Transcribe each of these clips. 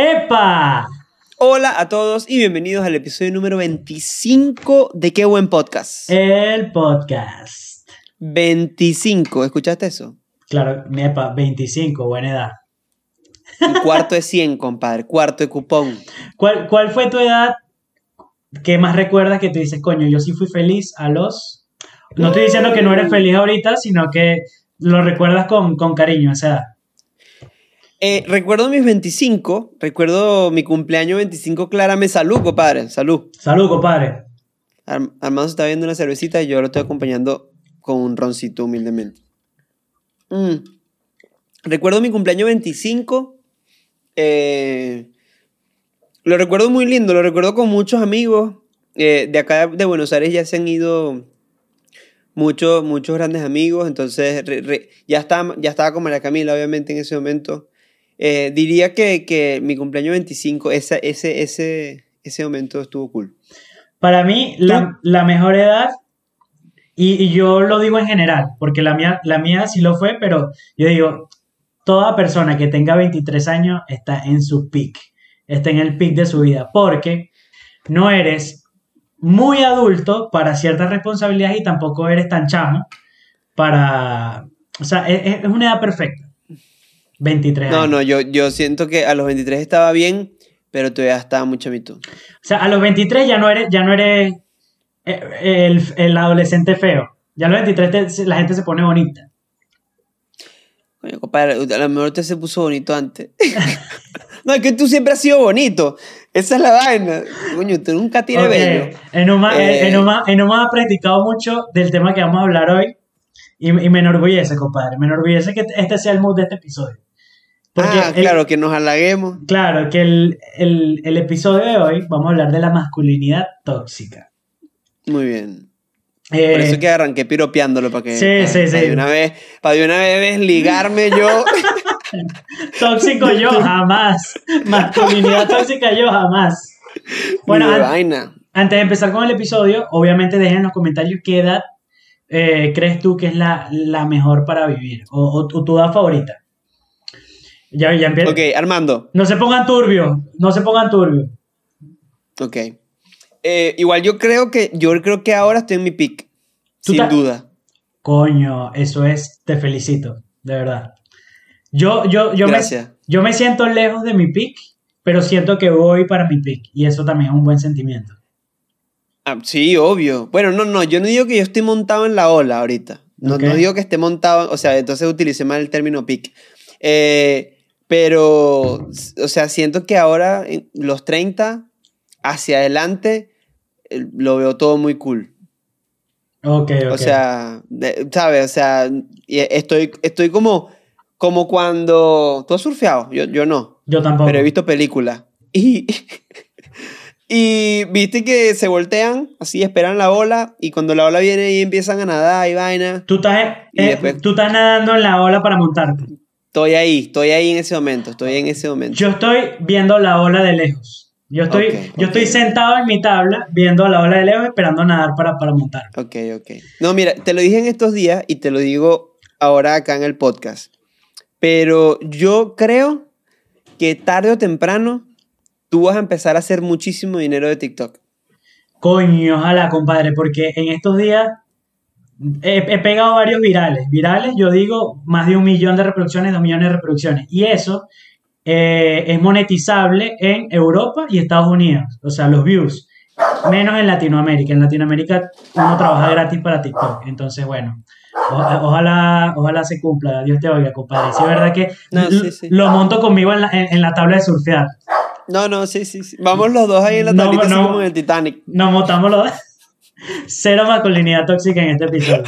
¡Epa! Hola a todos y bienvenidos al episodio número 25 de Qué Buen Podcast. El podcast. 25, ¿escuchaste eso? Claro, epa, 25, buena edad. Un cuarto de 100, compadre, cuarto de cupón. ¿Cuál, ¿Cuál fue tu edad que más recuerdas que tú dices, coño, yo sí fui feliz a los... No estoy diciendo que no eres feliz ahorita, sino que lo recuerdas con, con cariño, o sea, Eh, recuerdo mis 25, recuerdo mi cumpleaños 25, claramente. Salud, compadre, salud. salud, compadre. Arm- Armando se está viendo una cervecita y yo lo estoy acompañando con un roncito humildemente. Mm. Recuerdo mi cumpleaños 25. eh, lo recuerdo muy lindo, lo recuerdo con muchos amigos. eh, de acá de Buenos Aires ya se han ido muchos, muchos grandes amigos. Entonces re- re- ya, estaba, ya estaba con María Camila, obviamente, en ese momento. Eh, diría que, que mi cumpleaños 25, esa, ese, ese, ese momento estuvo cool. Para mí, la, la mejor edad, y, y yo lo digo en general, porque la mía, la mía sí lo fue, pero yo digo, toda persona que tenga 23 años está en su peak, está en el peak de su vida, porque no eres muy adulto para ciertas responsabilidades y tampoco eres tan chamo para... O sea, es, es una edad perfecta. 23 No, años. no, yo, yo siento que a los 23 estaba bien, pero todavía estaba muy chamito. O sea, a los 23 ya no eres, ya no eres eh, el, el adolescente feo. Ya a los 23 te- la gente se pone bonita. Coño, compadre, a lo mejor usted se puso bonito antes. no, es que tú siempre has sido bonito. Esa es la vaina. Coño, usted nunca tiene Ok, bello. Enuma, eh, Enuma- Enuma ha practicado mucho del tema que vamos a hablar hoy y, y me enorgullece, compadre. Me enorgullece que este sea el mood de este episodio. Porque ah, el- claro, que nos halaguemos. claro, que el, el- el episodio de hoy vamos a hablar de la masculinidad tóxica. Muy bien. Eh, Por eso que arranqué piropeándolo para que. Sí, para, sí, para sí. de una vez, para de una vez desligarme yo. Tóxico yo jamás. Masculinidad tóxica yo jamás. Bueno, an- vaina. Antes de empezar con el episodio, obviamente dejen en los comentarios qué edad eh, crees tú que es la, la mejor para vivir o, o tu, tu edad favorita. Ya, ya Ok, Armando. No se pongan turbios, no se pongan turbios. Ok. Eh, igual yo creo que yo creo que ahora estoy en mi pick. ¿Tú Sin duda. Coño, eso es, te felicito, de verdad. Yo, yo, yo, me, yo me siento lejos de mi pick, pero siento que voy para mi pick y eso también es un buen sentimiento. Ah, sí, obvio. Bueno, no, no, yo no digo que yo estoy montado en la ola ahorita. No, no digo que esté montado, o sea, entonces utilicé mal el término pick. Eh, pero, o sea, siento que ahora, en los 30, hacia adelante, eh, lo veo todo muy cool. Ok, ok. O sea, ¿sabes? O sea, estoy, estoy como, como cuando... ¿Tú has surfeado? Yo, yo no. yo tampoco. Pero he visto películas. Y, y viste que se voltean, así esperan la ola, y cuando la ola viene y empiezan a nadar y vaina. Tú estás, eh, después- tú estás nadando en la ola para montarte. Estoy ahí, estoy ahí en ese momento, estoy en ese momento. Yo estoy viendo la ola de lejos. Yo estoy, yo estoy sentado en mi tabla viendo la ola de lejos esperando nadar para, para montar. Ok, ok. No, mira, te lo dije en estos días y te lo digo ahora acá en el podcast. Pero yo creo que tarde o temprano tú vas a empezar a hacer muchísimo dinero de TikTok. Coño, ojalá, compadre, porque en estos días he, he pegado varios virales. Virales, yo digo, más de un millón de reproducciones, dos millones de reproducciones. Y eso eh, es monetizable en Europa y Estados Unidos. O sea, los views. Menos en Latinoamérica. En Latinoamérica uno trabaja gratis para TikTok. Entonces, bueno, o- ojalá, ojalá se cumpla. Dios te oiga, compadre. Si es verdad que No, sí, sí. lo monto conmigo en la, en- en la tabla de surfear. No, no, sí, sí, sí. Vamos los dos ahí en la tablita, no. como en el Titanic. Nos montamos los dos. Cero masculinidad tóxica en este episodio.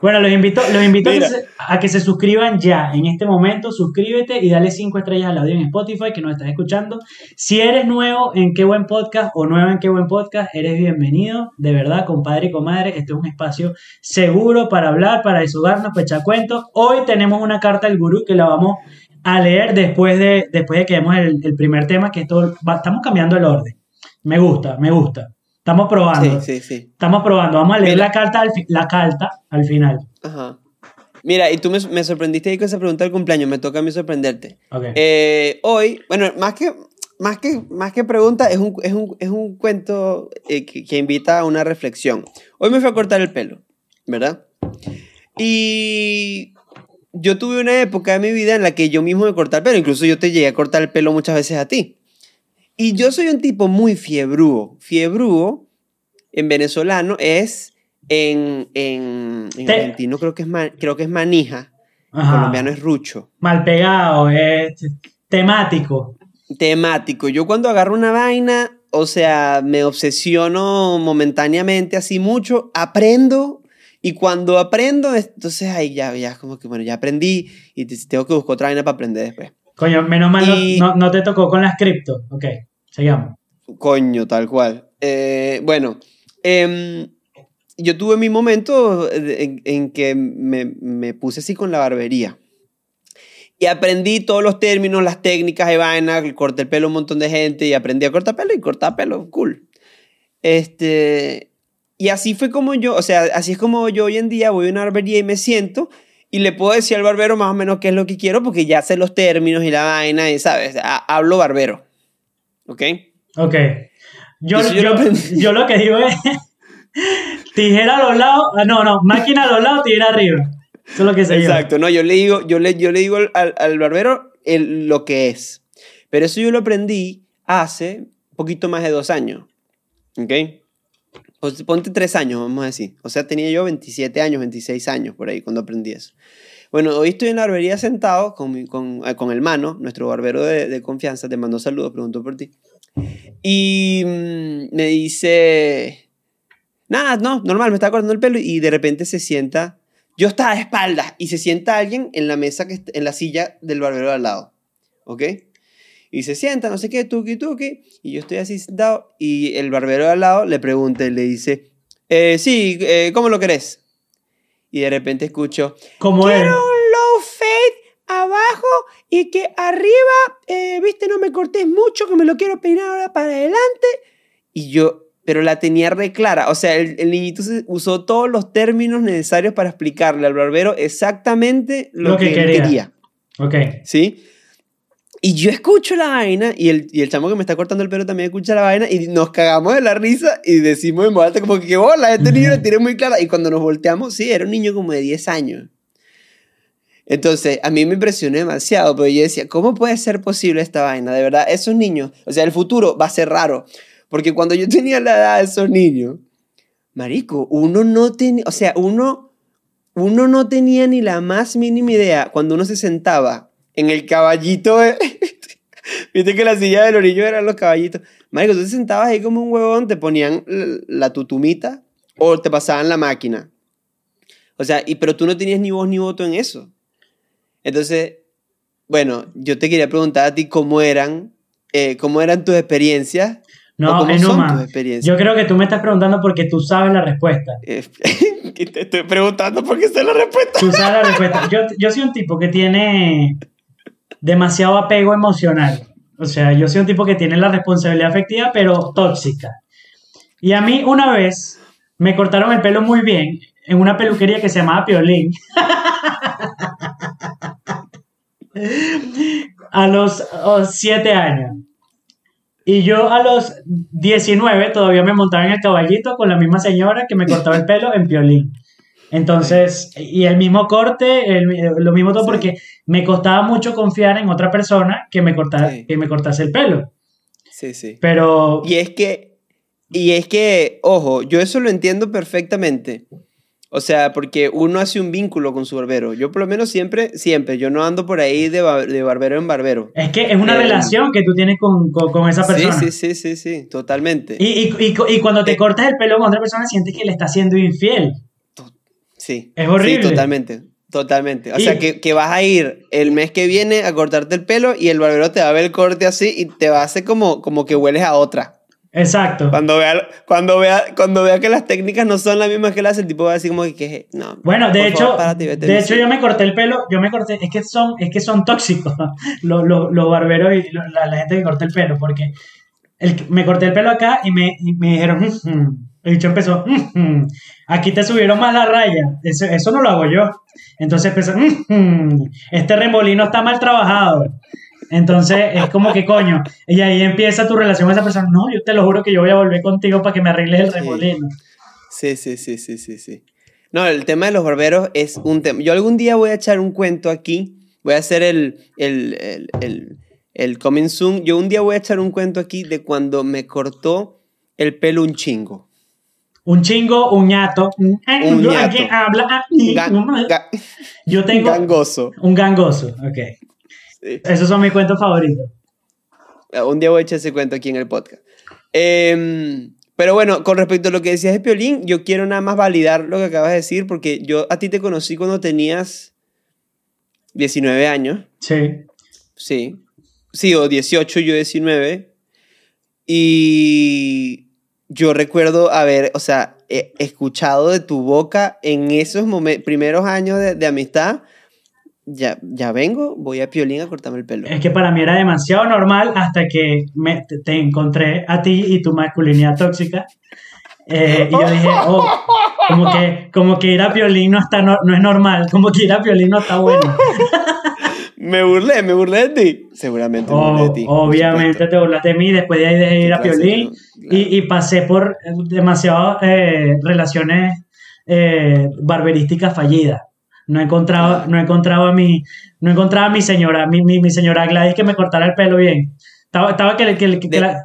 Bueno, los invito, los invito a que, se, a que se suscriban ya. En este momento, suscríbete y dale cinco estrellas al audio en Spotify que nos estás escuchando. Si eres nuevo en Qué Buen Podcast o nueva en Qué Buen Podcast, eres bienvenido. De verdad, compadre y comadre, este es un espacio seguro para hablar, para desahogarnos, para echar cuentos. Hoy tenemos una carta del gurú que la vamos a leer después de, después de que demos el, el primer tema, que esto va- estamos cambiando el orden. Me gusta, me gusta. Estamos probando. Sí, sí, sí. Estamos probando. Vamos a leer Mira. la carta, al la carta al final. Ajá. Mira, y tú me, me sorprendiste ahí con esa pregunta del cumpleaños, me toca a mí sorprenderte. Ok. Eh, hoy, bueno, más que, más que, más que pregunta, es un, es un, es un cuento eh, que, que invita a una reflexión. Hoy me fui a cortar el pelo, ¿verdad? Y yo tuve una época de mi vida en la que yo mismo me cortaba el pelo, incluso yo te llegué a cortar el pelo muchas veces a ti. Y yo soy un tipo muy fiebrúo. Fiebrúo, en venezolano, es en, en, en argentino creo que es, ma- creo que es manija, en colombiano es rucho. Mal pegado, es temático. temático. Yo cuando agarro una vaina, o sea, me obsesiono momentáneamente así mucho, aprendo y cuando aprendo, entonces ahí ya, ya como que bueno, ya aprendí y te- tengo que buscar otra vaina para aprender después. Coño, menos mal no- Y- no, no te tocó con las cripto. Ok, sigamos. Coño, tal cual. Eh, bueno, em, yo tuve mi momento en, en que me, me puse así con la barbería. Y aprendí todos los términos, las técnicas de vaina, corté el pelo a un montón de gente y aprendí a cortar pelo y cortar pelo, cool. Este, y así fue como yo, o sea, así es como yo hoy en día voy a una barbería y me siento y le puedo decir al barbero más o menos qué es lo que quiero porque ya sé los términos y la vaina y, ¿sabes? Ha- hablo barbero. ¿Ok? Ok. Yo, yo yo, lo aprendí. yo lo que digo es tijera a los lados. ah, No, no, máquina a los lados, tijera arriba. Eso es lo que sé yo. Exacto, no, yo le digo, yo le, yo le digo al, al- barbero el- lo que es. Pero eso yo lo aprendí hace poquito más de dos años. ¿Ok? Pues ponte tres años, vamos a decir. O sea, tenía yo 27 años, 26 años por ahí cuando aprendí eso. Bueno, hoy estoy en la barbería sentado con, mi- con, eh, con el mano, nuestro barbero de, de confianza, te mandó saludos, preguntó por ti. Y mm, me dice, nada, no, normal, me está cortando el pelo y de repente se sienta, yo estaba de espaldas y se sienta alguien en la mesa, que en la silla del barbero de al lado, ¿ok? Y se sienta, no sé qué, tuki tuki, y yo estoy así sentado y el barbero de al lado le pregunta y le dice, eh, sí, eh, ¿cómo lo querés? Y de repente escucho, Como él. Quiero un low fade abajo y que arriba, eh, viste, no me cortes mucho, que me lo quiero peinar ahora para adelante. Y yo, pero la tenía re clara. O sea, el, el niñito usó todos los términos necesarios para explicarle al barbero exactamente lo, Lo que quería. quería. Ok. ¿Sí? Y yo escucho la vaina y el, y el chamo que me está cortando el pelo también escucha la vaina y nos cagamos de la risa y decimos en voz alta como que bola, este niño la tiene muy clara. Y cuando nos volteamos, sí, era un niño como de 10 años. Entonces, a mí me impresionó demasiado, pero yo decía, ¿cómo puede ser posible esta vaina? De verdad, esos niños, o sea, el futuro va a ser raro. Porque cuando yo tenía la edad de esos niños, marico, uno no tenía, o sea, uno, uno no tenía ni la más mínima idea cuando uno se sentaba en el caballito. de- Viste que la silla del orillo eran los caballitos. Marico, tú te sentabas ahí como un huevón, te ponían la tutumita o te pasaban la máquina. O sea, y, pero tú no tenías ni voz ni voto en eso. Entonces, bueno, yo te quería preguntar a ti cómo eran, eh, cómo eran tus experiencias. No, cómo es son Numa. tus experiencias. Yo creo que tú me estás preguntando porque tú sabes la respuesta. Eh, te estoy preguntando porque sé la respuesta. Tú sabes la respuesta. Yo, yo soy un tipo que tiene demasiado apego emocional. O sea, yo soy un tipo que tiene la responsabilidad afectiva, pero tóxica. Y a mí una vez me cortaron el pelo muy bien en una peluquería que se llamaba Piolín. a los 7 años. Y yo a los 19 todavía me montaba en el caballito con la misma señora que me cortaba el pelo en Piolín. Entonces, y el mismo corte, el- lo mismo todo, Sí. porque me costaba mucho confiar en otra persona que me, cortara, Sí. que me cortase el pelo. Sí, sí. Pero, Y es que, y es que, ojo, yo eso lo entiendo perfectamente. O sea, porque uno hace un vínculo con su barbero. Yo por lo menos siempre, siempre, yo no ando por ahí de, ba- de barbero en barbero. es que es una Eh, relación que tú tienes con, con- con esa Sí, persona. sí, sí, sí, sí, totalmente. Y, y, y, y cuando te Eh. cortas el pelo con otra persona, sientes que le estás siendo infiel. Sí. Es horrible. Sí, totalmente. Totalmente. O Y- sea, que, que vas a ir el mes que viene a cortarte el pelo y el barbero te va a ver el corte así y te va a hacer como, como que hueles a otra. Exacto. Cuando vea, cuando, vea, cuando vea que las técnicas no son las mismas que hace, el tipo va a decir como que, no. Bueno, de hecho, favor, párate de hecho yo me corté el pelo, yo me corté, es que son, es que son tóxicos los, los, los barberos y la, la gente que corta el pelo, porque el, me corté el pelo acá y me, y me dijeron, "Mm, mm". el dicho empezó, "Mm, mm". Aquí te subieron más la raya, eso, eso no lo hago yo. Entonces empezó, "Mm, mm, este remolino está mal trabajado. Entonces es como que coño, y ahí empieza tu relación con esa persona, no, yo te lo juro que yo voy a volver contigo para que me arregles el remolino. Sí, sí, sí, sí, sí, sí. No, el tema de los barberos es un tema. Yo algún día voy a echar un cuento aquí. Voy a hacer el, el, el, el, el coming soon. Yo un día voy a echar un cuento aquí de cuando me cortó el pelo un chingo. Un chingo, un ñato. Un Un ñato. Habla. ah, Ga- Yo tengo gangoso. un gangoso. Ok. Sí. Esos son mis cuentos favoritos. Un día voy a echar ese cuento aquí en el podcast. Em, pero bueno, con respecto a lo que decías de Piolín, yo quiero nada más validar lo que acabas de decir, porque yo a ti te conocí cuando tenías 19 años. Sí. Sí. Sí, o 18, yo 19. Y yo recuerdo haber, o sea, he escuchado de tu boca en esos primeros años de, de amistad. Ya, ya vengo, voy a Piolín a cortarme el pelo. Es que para mí era demasiado normal hasta que me, te, te encontré a ti y tu masculinidad tóxica. Eh, y yo dije, oh, como que, como que ir a violín no, está, no, no es normal, como que ir a violín no está bueno. Me burlé, me burlé de ti. Seguramente me burlé de Oh, ti. por obviamente te burlaste de mí, después de ir a claro. Y, y pasé por demasiadas eh, relaciones eh, barberísticas fallidas. No encontraba, no encontraba a mi, no encontraba a mi señora, mi, mi, mi señora Gladys que me cortara el pelo bien. Estaba, estaba que, que, que De- la,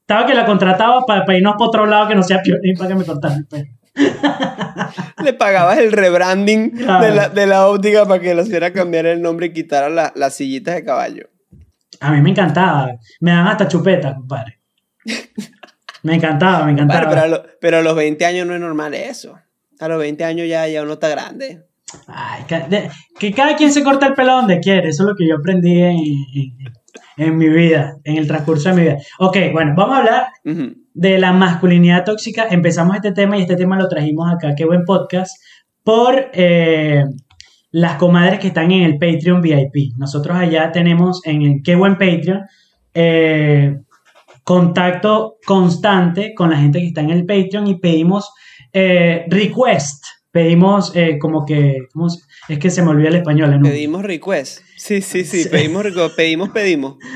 estaba que la contrataba para irnos para otro lado que no sea Piolín para que me cortara el pelo. Le pagabas el rebranding Claro. de, la, de la óptica para que le hiciera cambiar el nombre y quitara la- las sillitas de caballo. A mí me encantaba. Me dan hasta chupeta, compadre. Me encantaba, me encantaba. Pero, a lo- pero a los 20 años no es normal eso. A los 20 años ya, ya uno está grande. Ay, de- que cada quien se corta el pelo donde quiere, eso es lo que yo aprendí en, en- en mi vida, en el transcurso de mi vida. Ok, bueno, vamos a hablar. De la masculinidad tóxica. Empezamos este tema y este tema lo trajimos acá, qué buen podcast, por eh, las comadres que están en el Patreon VIP. Nosotros allá tenemos en el qué buen Patreon eh, contacto constante con la gente que está en el Patreon y pedimos eh, request. Pedimos como que, ¿cómo se- es que se me olvida el español. ¿no? Pedimos request. Sí, sí, sí, Sí. pedimos. Pedimos, pedimos.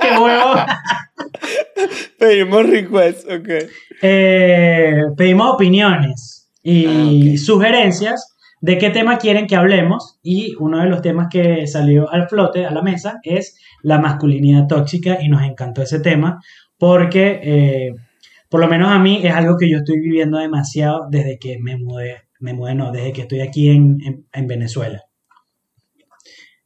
¡Qué huevo! Pedimos request, ok. Eh, pedimos opiniones y Ah, sugerencias de qué tema quieren que hablemos y uno de los temas que salió al flote, a la mesa, es la masculinidad tóxica y nos encantó ese tema porque eh, por lo menos a mí es algo que yo estoy viviendo demasiado desde que me mudé, me mudé no, desde que estoy aquí en, en- en Venezuela.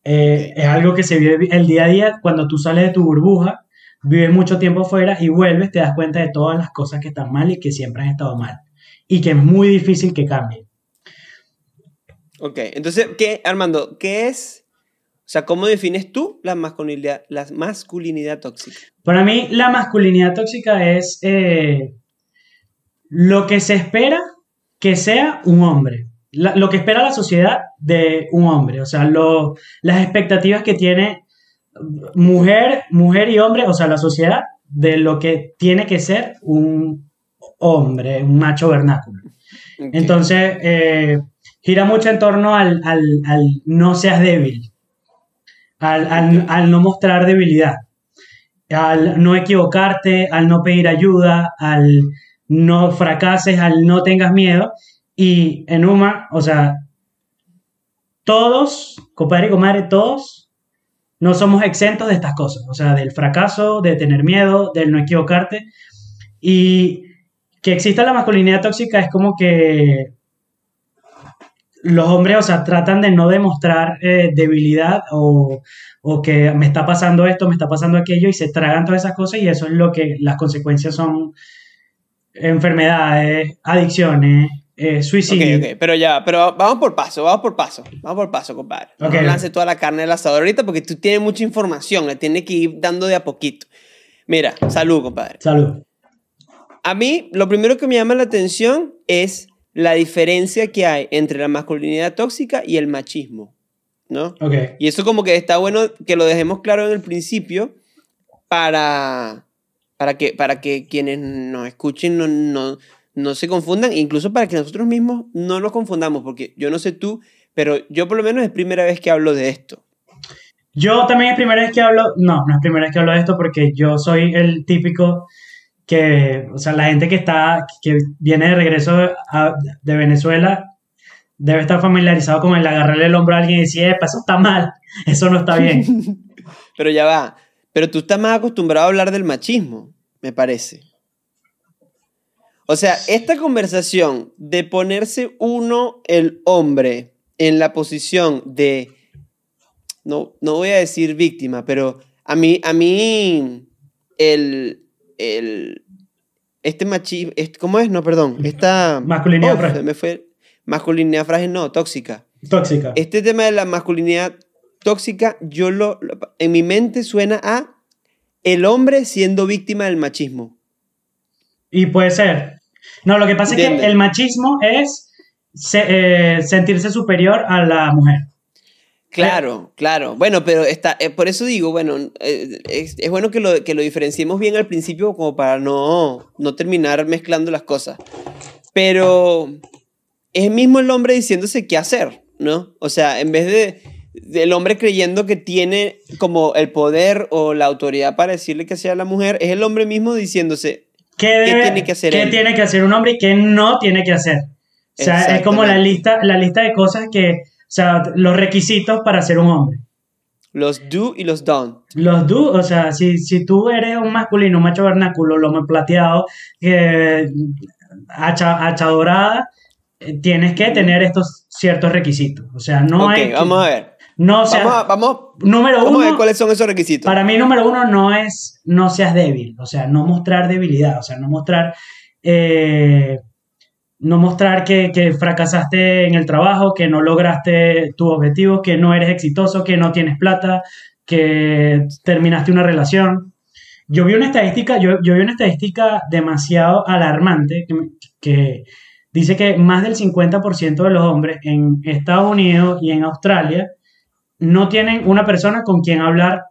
Eh, es algo que se vive el día a día cuando tú sales de tu burbuja, vives mucho tiempo fuera y vuelves, te das cuenta de todas las cosas que están mal y que siempre han estado mal. Y que es muy difícil que cambien. Ok, entonces, ¿qué, Armando, qué es? O sea, ¿cómo defines tú la masculinidad, la masculinidad tóxica? Para mí, la masculinidad tóxica es eh, lo que se espera que sea un hombre. La- lo que espera la sociedad de un hombre. O sea, lo- las expectativas que tiene mujer, mujer y hombre, o sea, la sociedad, de lo que tiene que ser un hombre, un macho vernáculo. Entonces, eh, gira mucho en torno al, al- al no seas débil, al, al- al no mostrar debilidad, al no equivocarte, al no pedir ayuda, al no fracases, al no tengas miedo. Y en Uma, o sea, todos, compadre y comadre, todos no somos exentos de estas cosas, o sea, del fracaso, de tener miedo, del no equivocarte. Y que exista la masculinidad tóxica es como que los hombres, o sea, tratan de no demostrar eh, debilidad o, o que me está pasando esto, me está pasando aquello y se tragan todas esas cosas y eso es lo que las consecuencias son enfermedades, adicciones, eh, suicidio. ok, pero ya, pero vamos por paso, vamos por paso, vamos por paso, compadre. No Ok. lance toda la carne del asador ahorita porque tú tienes mucha información, le tienes que ir dando de a poquito. Mira, salud, compadre. Salud. A mí, lo primero que me llama la atención es la diferencia que hay entre la masculinidad tóxica y el machismo, ¿no? Ok. Y eso como que está bueno que lo dejemos claro en el principio para, para, que, para que quienes nos escuchen no, no, no se confundan, incluso para que nosotros mismos no nos confundamos, porque yo no sé tú, pero yo por lo menos es primera vez que hablo de esto. Yo también es primera vez que hablo, no, no es primera vez que hablo de esto porque yo soy el típico que, o sea, la gente que está, que viene de regreso a- de Venezuela debe estar familiarizado con el agarrarle el hombro a alguien y decir, "Epa, eso está mal, eso no está bien. Pero ya va, pero tú estás más acostumbrado a hablar del machismo, me parece. O sea, esta conversación de ponerse uno, el hombre, en la posición de, no, no voy a decir víctima, pero a mí, a mí, el, el, este machismo, ¿cómo es? No, perdón, esta... Masculinidad frágil. me fue, masculinidad frágil, no, tóxica. Tóxica. Este tema de la masculinidad tóxica, yo lo, lo- en mi mente suena a el hombre siendo víctima del machismo. Y puede ser. No, lo que pasa es que el machismo es se- eh, sentirse superior a la mujer. Claro, claro. Bueno, pero está, eh, por eso digo, bueno, eh, es, es bueno que lo, que lo diferenciemos bien al principio como para no, no terminar mezclando las cosas. Pero es mismo el hombre diciéndose qué hacer, ¿no? O sea, en vez de del hombre creyendo que tiene como el poder o la autoridad para decirle que sea la mujer, es el hombre mismo diciéndose, ¿Qué, debe- tiene que hacer qué él? tiene que hacer un hombre y qué no tiene que hacer? O sea, es como la lista, la lista de cosas que, o sea, los requisitos para ser un hombre. los do y los don't. Los do, o sea, si, si tú eres un masculino, un macho vernáculo, lomo plateado, que hacha, hacha dorada, eh, tienes que tener estos ciertos requisitos. O sea, no ok, hay. vamos a ver. No, vamos, a, vamos, número vamos a ver uno, cuáles son esos requisitos. para mí, número uno no es no seas débil, o sea, no mostrar debilidad, o sea, no mostrar. eh, no mostrar que, que fracasaste en el trabajo, que no lograste tus objetivos, que no eres exitoso, que no tienes plata, que terminaste una relación. Yo vi una estadística, yo, yo vi una estadística demasiado alarmante que dice que más del 50% de los hombres en Estados Unidos y en Australia no tienen una persona con quien hablar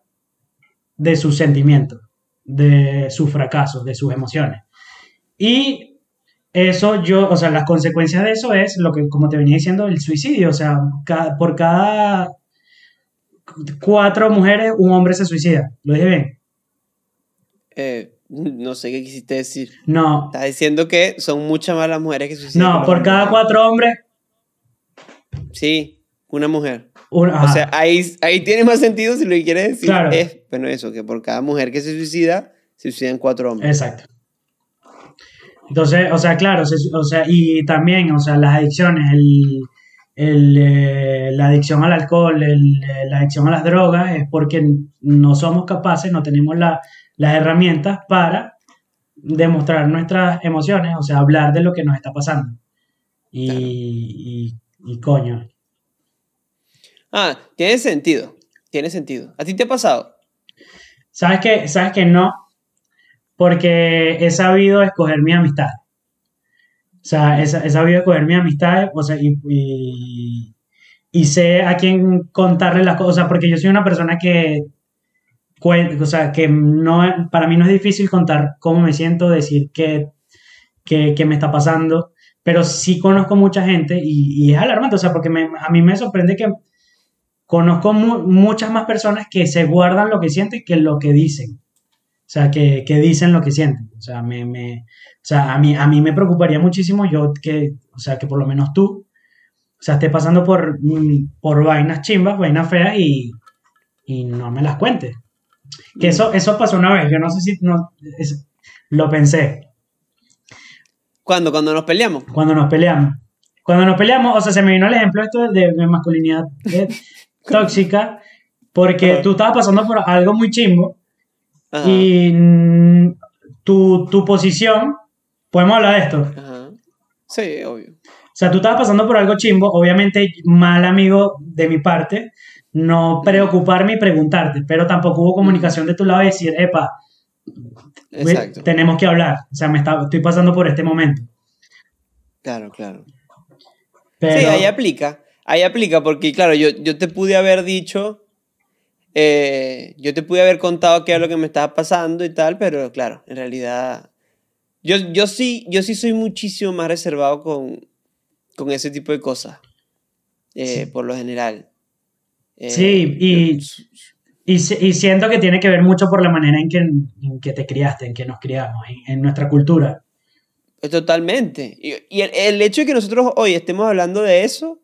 de sus sentimientos, de sus fracasos, de sus emociones. Y eso yo, o sea, las consecuencias de eso es lo que, como te venía diciendo, el suicidio. O sea, por cada cuatro mujeres, un hombre se suicida. ¿Lo dije bien? Eh, no sé qué quisiste decir. No, Estás diciendo que son muchas más las mujeres que suicidan. no, por cada cuatro hombres, Sí, una mujer. O sea, ahí, ahí tiene más sentido si lo que quieres decir Claro. es, bueno, eso, que por cada mujer que se suicida, se suicidan cuatro hombres. Exacto. Entonces, o sea, claro, se- o sea, y también, o sea, las adicciones, el, el, eh, la adicción al alcohol, el, eh, la adicción a las drogas, es porque no somos capaces, no tenemos la- las herramientas para demostrar nuestras emociones, o sea, hablar de lo que nos está pasando. Y, Claro. y, y coño, Ah, tiene sentido. Tiene sentido. ¿A ti te ha pasado? ¿sabes que ¿Sabes que no? Porque he sabido escoger mi amistad. O sea, he, he sabido escoger mi amistad, o sea, y, y, sé a quién contarle las cosas, porque yo soy una persona que, o sea, que no, para mí no es difícil contar cómo me siento, decir qué, qué, me está pasando, pero sí conozco mucha gente y, es alarmante, o sea, porque a mí me sorprende que conozco mu- muchas más personas que se guardan lo que sienten que lo que dicen. O sea, que, que dicen lo que sienten. O sea, me, me- o sea a, mí, a mí me preocuparía muchísimo yo que, o sea, que por lo menos tú, o sea, estés pasando por, mm, por vainas chimbas, vainas feas y, y no me las cuentes. Que eso, eso pasó una vez, yo no sé si no, es- lo pensé ¿Cuándo? Cuando nos peleamos. cuando nos peleamos. Cuando nos peleamos, o sea, se me vino el ejemplo esto de, de masculinidad tóxica, porque Ajá. tú estabas pasando por algo muy chimbo Ajá. y tu, tu posición podemos hablar de esto. Ajá. Sí, obvio. O sea, tú estabas pasando por algo chimbo, obviamente mal amigo de mi parte, no preocuparme y preguntarte, pero tampoco hubo comunicación de tu lado y decir, epa, Exacto. tenemos que hablar. O sea, me está, estoy pasando por este momento. Claro, claro. Pero, Sí, ahí aplica. Ahí aplica porque, claro, yo, yo te pude haber dicho, eh, yo te pude haber contado qué es lo que me estaba pasando y tal, pero claro, en realidad, yo, yo, sí, yo sí soy muchísimo más reservado con, con ese tipo de cosas, eh, Sí. por lo general. Eh, Sí, y- yo- y, y siento que tiene que ver mucho por la manera en que, en que te criaste, en que nos criamos, en, en nuestra cultura. Totalmente. Y, y el, el hecho de que nosotros hoy estemos hablando de eso,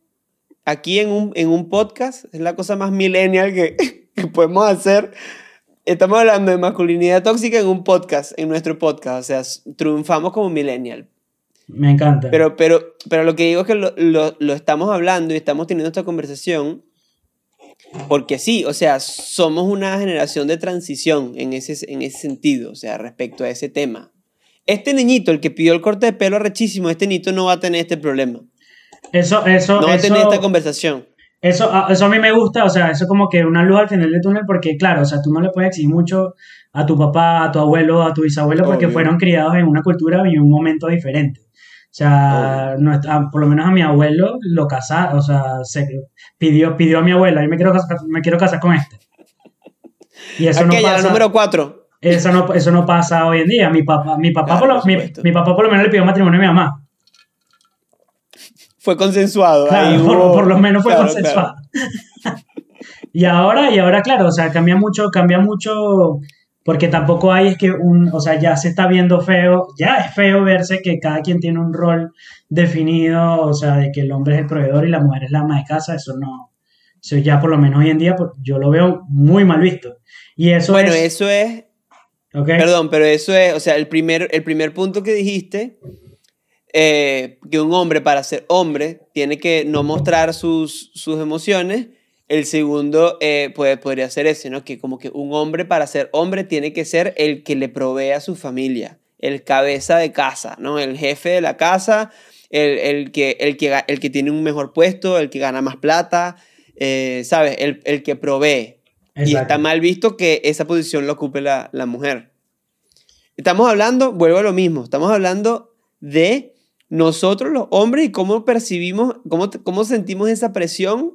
aquí en un, en un podcast, es la cosa más millennial que, que podemos hacer. Estamos hablando de masculinidad tóxica en un podcast, en nuestro podcast. O sea, triunfamos como millennial. Me encanta. Pero, pero, pero lo que digo es que lo, lo, lo estamos hablando y estamos teniendo esta conversación porque sí, o sea, somos una generación de transición en ese, en ese sentido, o sea, respecto a ese tema. Este niñito, el que pidió el corte de pelo rechísimo, este niñito no va a tener este problema. Eso, eso, No va a tener esta conversación. eso, a- eso a mí me gusta, o sea, eso como que una luz al final del túnel, porque claro, o sea, tú no le puedes exigir mucho a tu papá, a tu abuelo, a tu bisabuelo, porque Obvio. fueron criados en una cultura y en un momento diferente. O sea, nuestra- por lo menos a mi abuelo lo casaron, o sea, se pidió, pidió a mi abuela, yo me quiero casar, me quiero casar con este. Y eso no la pasa. número 4. Eso no, eso no pasa hoy en día. Mi papá, mi papá, Claro, por lo, mi, mi papá por lo menos le pidió matrimonio a mi mamá. Fue consensuado. Claro, por, lo menos fue claro, consensuado. y ahora, y ahora, claro, o sea, cambia mucho, cambia mucho, porque tampoco hay es que un, o sea, ya se está viendo feo, ya es feo verse que cada quien tiene un rol definido, o sea, de que el hombre es el proveedor y la mujer es la ama de casa, eso no, eso ya por lo menos hoy en día, pues, yo lo veo muy mal visto. Y eso Bueno, es, eso es. Perdón, pero eso es, o sea, el primer, el primer punto que dijiste, eh, que un hombre para ser hombre tiene que no mostrar sus, sus emociones. El segundo eh, puede, podría ser ese, ¿no? Que como que un hombre para ser hombre tiene que ser el que le provee a su familia, el cabeza de casa, ¿no? El jefe de la casa, el, el que, el, que, el que tiene un mejor puesto, el que gana más plata, eh, ¿sabes? El, el que provee. Y está mal visto que esa posición la ocupe la, la mujer. Estamos hablando, vuelvo a lo mismo, estamos hablando de nosotros los hombres y cómo percibimos, cómo, cómo sentimos esa presión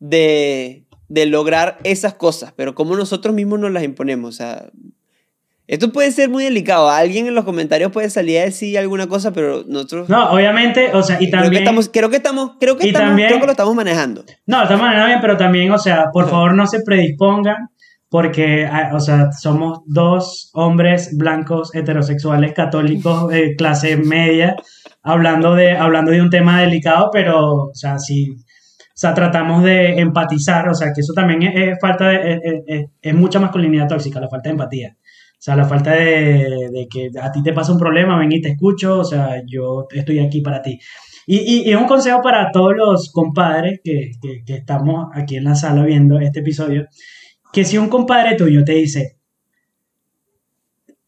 de, de lograr esas cosas, pero cómo nosotros mismos nos las imponemos. O sea, esto puede ser muy delicado. Alguien en los comentarios puede salir a decir alguna cosa, pero nosotros... No, obviamente, o sea, y creo, que también... estamos, creo que estamos, creo que estamos, también- creo que lo estamos manejando. No, de todas maneras bien, pero también, o sea, por favor no se predispongan porque, ah, o sea, somos dos hombres blancos, heterosexuales, católicos, de clase media, hablando de, hablando de un tema delicado, pero, o sea, sí, o sea, tratamos de empatizar, o sea, que eso también es, es falta de, es, es- es mucha masculinidad tóxica, la falta de empatía. O sea, la falta de, de que a ti te pasa un problema, ven y te escucho, o sea, yo estoy aquí para ti. Y, y, un consejo para todos los compadres que, que, que estamos aquí en la sala viendo este episodio, que si un compadre tuyo te dice,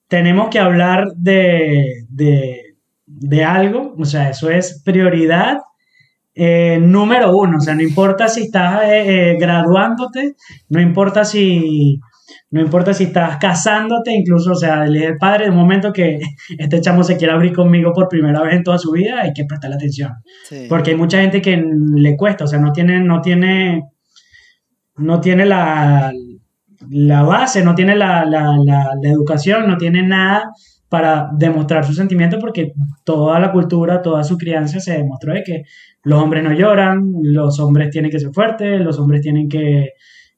tenemos que hablar de, de, de algo, o sea, eso es prioridad eh, número uno, o sea, no importa si estás eh, eh, graduándote, no importa si... No importa si estás casándote, incluso, o sea, el, padre, de un momento que este chamo se quiere abrir conmigo por primera vez en toda su vida, hay que prestarle atención. Sí. Porque hay mucha gente que le cuesta, o sea, no tiene, no tiene, no tiene la, la base, no tiene la, la, la, la educación, no tiene nada para demostrar sus sentimientos porque toda la cultura, toda su crianza se demostró de que los hombres no lloran, los hombres tienen que ser fuertes, los hombres tienen que,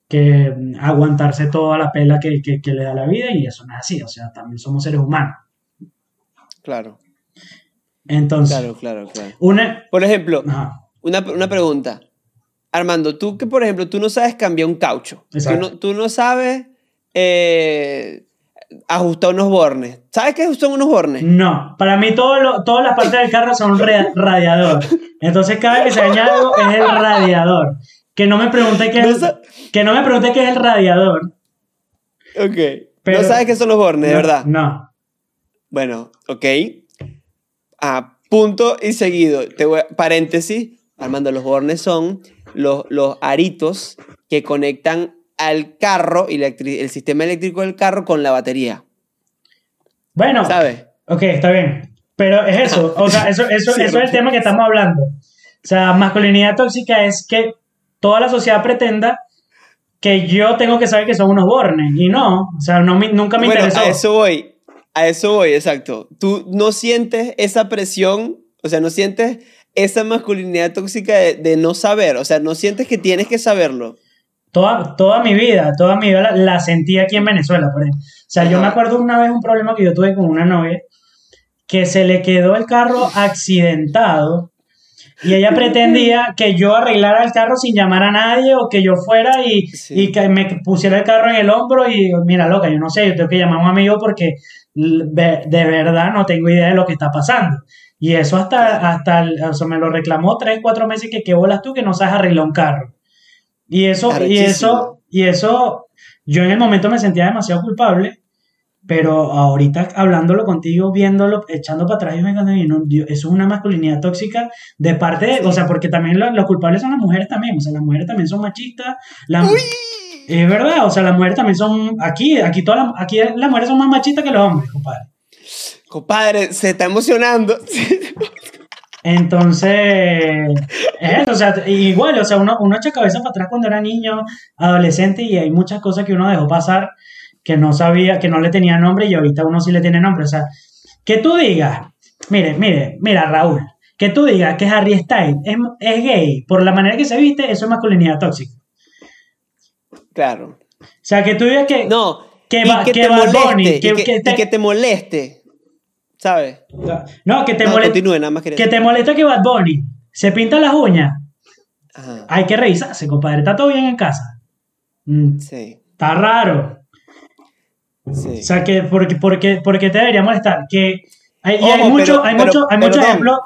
que aguantarse toda la pela que, que, que le da la vida y eso no es así, o sea, también somos seres humanos. Claro, Entonces, claro, claro, claro. una... Por ejemplo, Una, una pregunta. Armando, tú que, por ejemplo, tú no sabes cambiar un caucho. Tú no, tú no sabes eh, ajustar unos bornes. ¿Sabes qué son unos bornes? No, para mí todo lo- todas las partes del carro son ra- radiador. Entonces cada vez que se daña algo es el radiador. Que no me pregunte qué es, que no me pregunte qué es el radiador. Ok. Pero- no sabes qué son los bornes, de No, verdad. No. Bueno, ok. A punto y seguido. Te voy paréntesis. Armando, los bornes son los, los aritos que conectan al carro y el sistema eléctrico del carro con la batería. Bueno, ¿Sabes? ok, está bien. Pero es eso, o sea, eso, eso, Sí, eso es el tema que estamos hablando. O sea, masculinidad tóxica es que toda la sociedad pretenda que yo tengo que saber que son unos bornes. Y no, o sea, no nunca me bueno, interesó. a eso voy. A eso voy, exacto. Tú no sientes esa presión, o sea, no sientes esa masculinidad tóxica de, de no saber, o sea, no sientes que tienes que saberlo. Toda, toda mi vida, toda mi vida la, la sentí aquí en Venezuela, por ejemplo. O sea, yo me acuerdo una vez un problema que yo tuve con una novia, que se le quedó el carro accidentado y ella pretendía que yo arreglara el carro sin llamar a nadie o que yo fuera y, Sí. y que me pusiera el carro en el hombro y mira, loca, yo no sé, yo tengo que llamar a un amigo porque de verdad no tengo idea de lo que está pasando. Y eso hasta, hasta el- o sea, me lo reclamó tres, cuatro meses que qué bolas tú que no sabes arreglar un carro. Y eso, y eso, y eso, yo en el momento me sentía demasiado culpable, pero ahorita hablándolo contigo, viéndolo, echando para atrás, yo me no, eso es una masculinidad tóxica de parte de, o sea, porque también lo- los culpables son las mujeres también, o sea, las mujeres también son machistas, las- es verdad, o sea, las mujeres también son, aquí, aquí todas las, aquí las mujeres son más machistas que los hombres, compadre. Compadre, se está emocionando. Entonces, es eso, o sea, igual, o sea, uno, uno echa cabeza para atrás cuando era niño, adolescente, y hay muchas cosas que uno dejó pasar que no sabía, que no le tenía nombre, y ahorita uno sí le tiene nombre. O sea, que tú digas, mire, mire, mira, Raúl, que tú digas que Harry Styles es, es gay por la manera que se viste, eso es masculinidad tóxica. Claro. O sea, que tú digas que. No, Que y va- que, que te moleste, Bunny, y que- y te- que te moleste, ¿sabes? No, que te, No, molesta, continúe, nada más quería que te molesta que Bad Bunny se pinta las uñas. Ajá, Hay que revisarse, compadre. ¿Está todo bien en casa? Mm, sí, Está raro. sí. O sea, que porque, porque, porque te debería molestar. Que hay, y hay Ojo, mucho, pero- hay pero- mucho, hay muchos ejemplos.